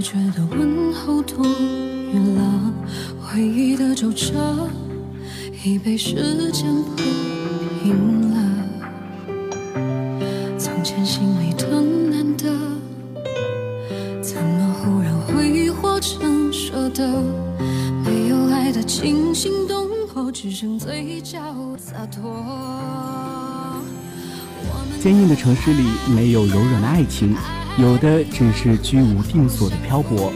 觉得问候多余了，回忆的皱褶已被时间铺平了。从前心里的难得，怎么忽然挥霍成舍得？没有爱的惊心动魄，只剩嘴角洒脱。坚硬的城市里没有柔软的爱情，有的只是居无定所的漂泊。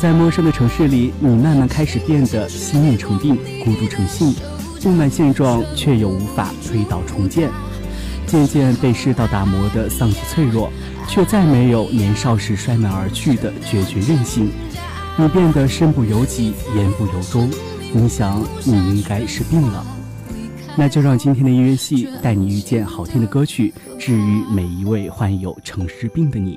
在陌生的城市里，你慢慢开始变得心念成定，孤独成性，不满现状却又无法推倒重建，渐渐被世道打磨的丧气脆弱，却再没有年少时摔门而去的决绝任性。你变得身不由己，言不由衷。你想，你应该是病了。那就让今天的音乐系带你遇见好听的歌曲，治愈每一位患有城市病的你。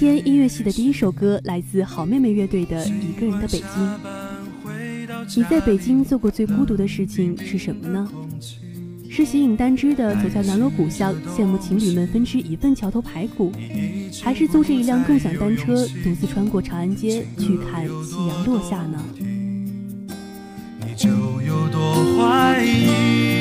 天音乐系的第一首歌来自好妹妹乐队的《一个人的北京》。你在北京做过最孤独的事情是什么呢？是形影单只的走在南锣鼓巷，羡慕情侣们分吃一份桥头排骨，还是租着一辆共享单车，独自穿过长安街去看夕阳落下呢？你就有多怀疑。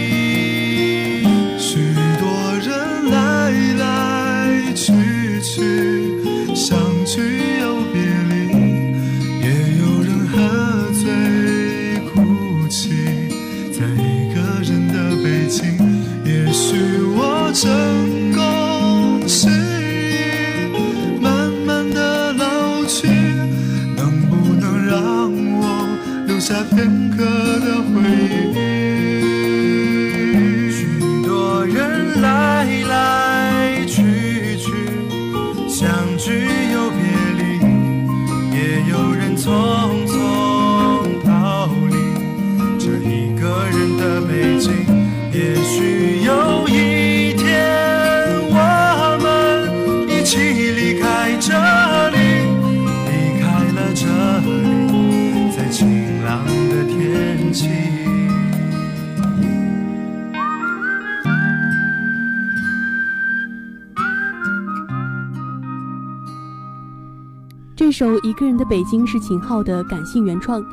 首《一个人的北京》是秦昊的感性原创，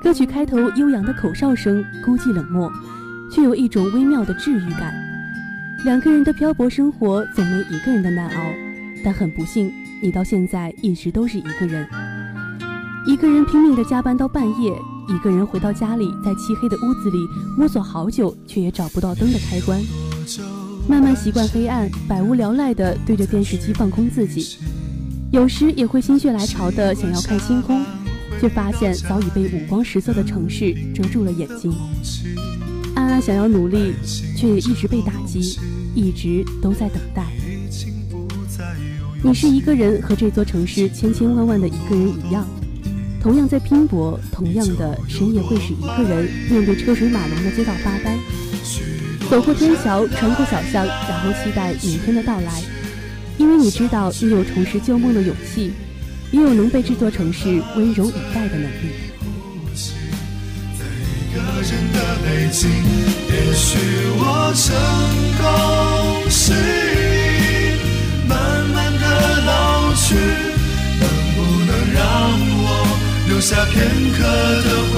歌曲开头悠扬的口哨声，孤寂冷漠，却有一种微妙的治愈感。两个人的漂泊生活总没一个人的难熬，但很不幸，你到现在一直都是一个人，一个人拼命的加班到半夜，一个人回到家里，在漆黑的屋子里摸索好久，却也找不到灯的开关。慢慢习惯黑暗，百无聊赖的对着电视机放空自己。有时也会心血来潮的想要看星空，却发现早已被五光十色的城市遮住了眼睛。暗暗想要努力，却也一直被打击，一直都在等待。你是一个人，和这座城市千千万万的一个人一样，同样在拼搏，同样的深夜会使一个人面对车水马龙的街道发呆，走过天桥，穿过小巷，然后期待明天的到来。因为你知道，你有重拾旧梦的勇气，也有能被这座城市温柔以待的能力。在一个人的北京，也许我成功适应，慢慢的老去，能不能让我留下片刻的回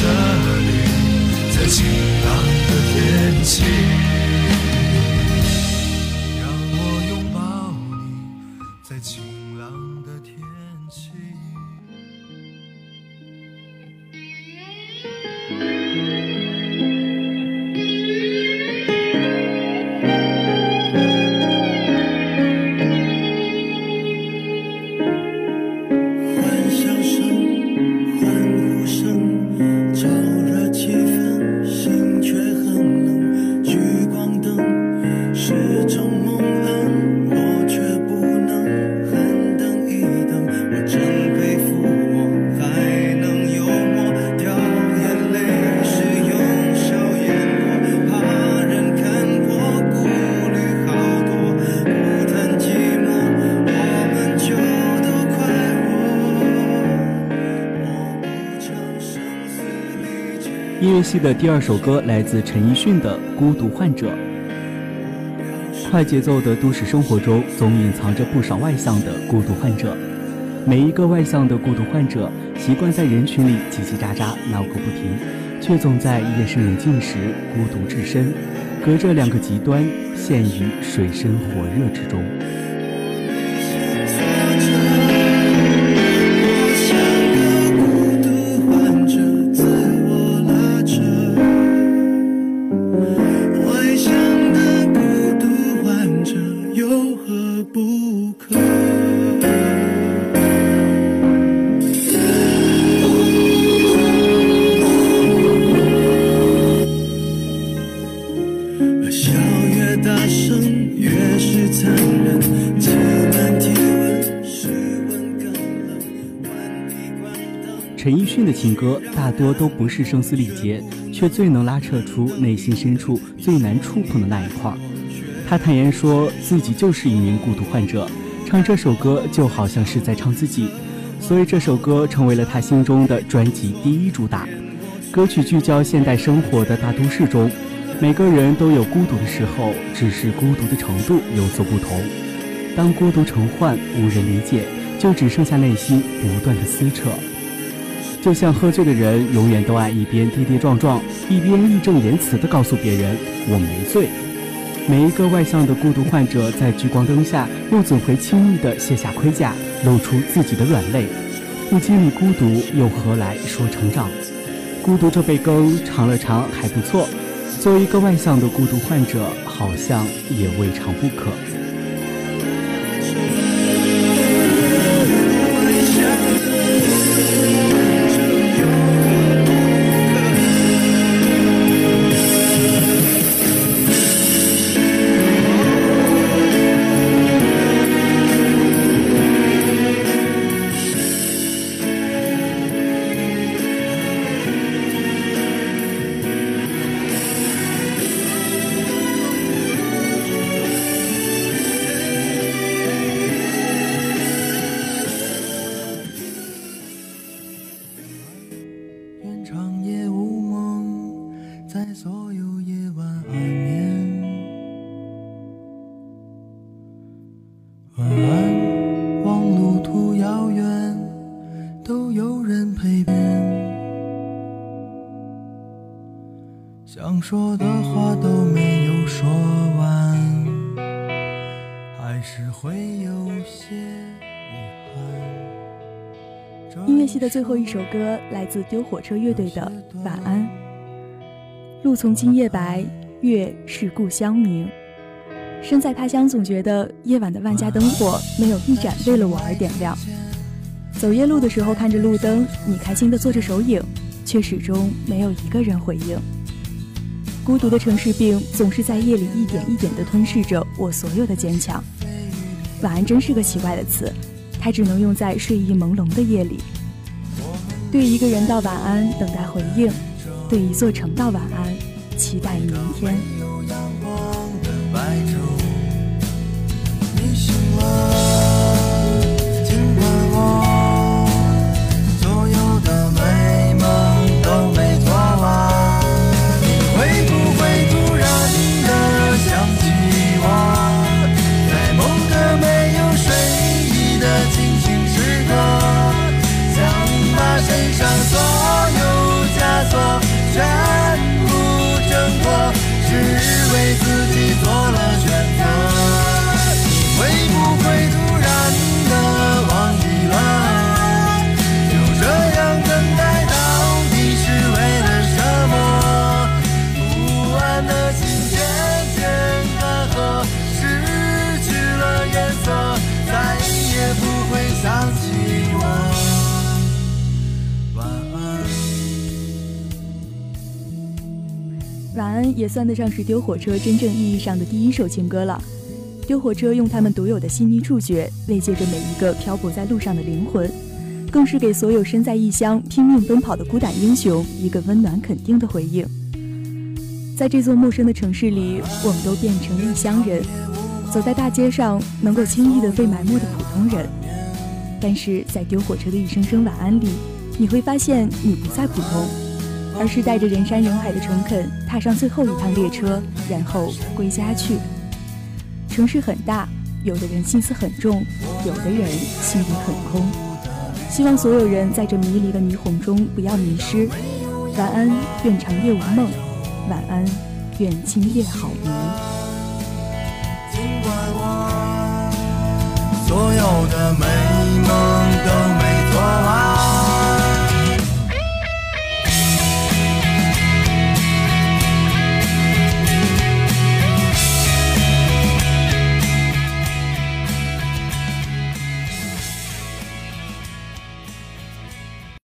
这里，在晴朗的天气。戏的第二首歌来自陈奕迅的《孤独患者》。快节奏的都市生活中，总隐藏着不少外向的孤独患者。每一个外向的孤独患者，习惯在人群里叽叽喳喳闹个不停，却总在夜深人静时孤独至深，隔着两个极端，陷于水深火热之中。陈奕迅的情歌大多都不是声嘶力竭，却最能拉扯出内心深处最难触碰的那一块。他坦言说自己就是一名孤独患者，唱这首歌就好像是在唱自己，所以这首歌成为了他心中的专辑第一主打。歌曲聚焦现代生活的大都市中，每个人都有孤独的时候，只是孤独的程度有所不同。当孤独成患，无人理解，就只剩下内心不断的撕扯。就像喝醉的人，永远都爱一边跌跌撞撞，一边义正言辞地告诉别人“我没醉”。每一个外向的孤独患者，在聚光灯下，又怎会轻易地卸下盔甲，露出自己的软肋？不经历孤独，又何来说成长？孤独这杯羹尝了尝还不错，作为一个外向的孤独患者，好像也未尝不可。想说的话都没有说完，还是会有些遗憾。音乐系的最后一首歌来自丢火车乐队的《晚安》。路从今夜白，月是故乡明。身在他乡，总觉得夜晚的万家灯火没有一盏为了我而点亮。走夜路的时候，看着路灯，你开心的做着手影，却始终没有一个人回应。孤独的城市病总是在夜里一点一点的吞噬着我所有的坚强。晚安真是个奇怪的词，它只能用在睡意朦胧的夜里。对一个人道晚安，等待回应；对一座城道晚安，期待明天。always 也算得上是丢火车真正意义上的第一首情歌了。丢火车用他们独有的细腻触觉慰藉着每一个漂泊在路上的灵魂，更是给所有身在异乡拼命奔跑的孤胆英雄一个温暖肯定的回应。在这座陌生的城市里，我们都变成了异乡人，走在大街上能够轻易的被埋没的普通人。但是在丢火车的一声声晚安里，你会发现你不再普通。而是带着人山人海的诚恳，踏上最后一趟列车，然后归家去。城市很大，有的人心思很重，有的人心里很空。希望所有人在这迷离的霓虹中不要迷失。晚安，愿长夜无梦。晚安，愿今夜好眠。尽管我所有的美。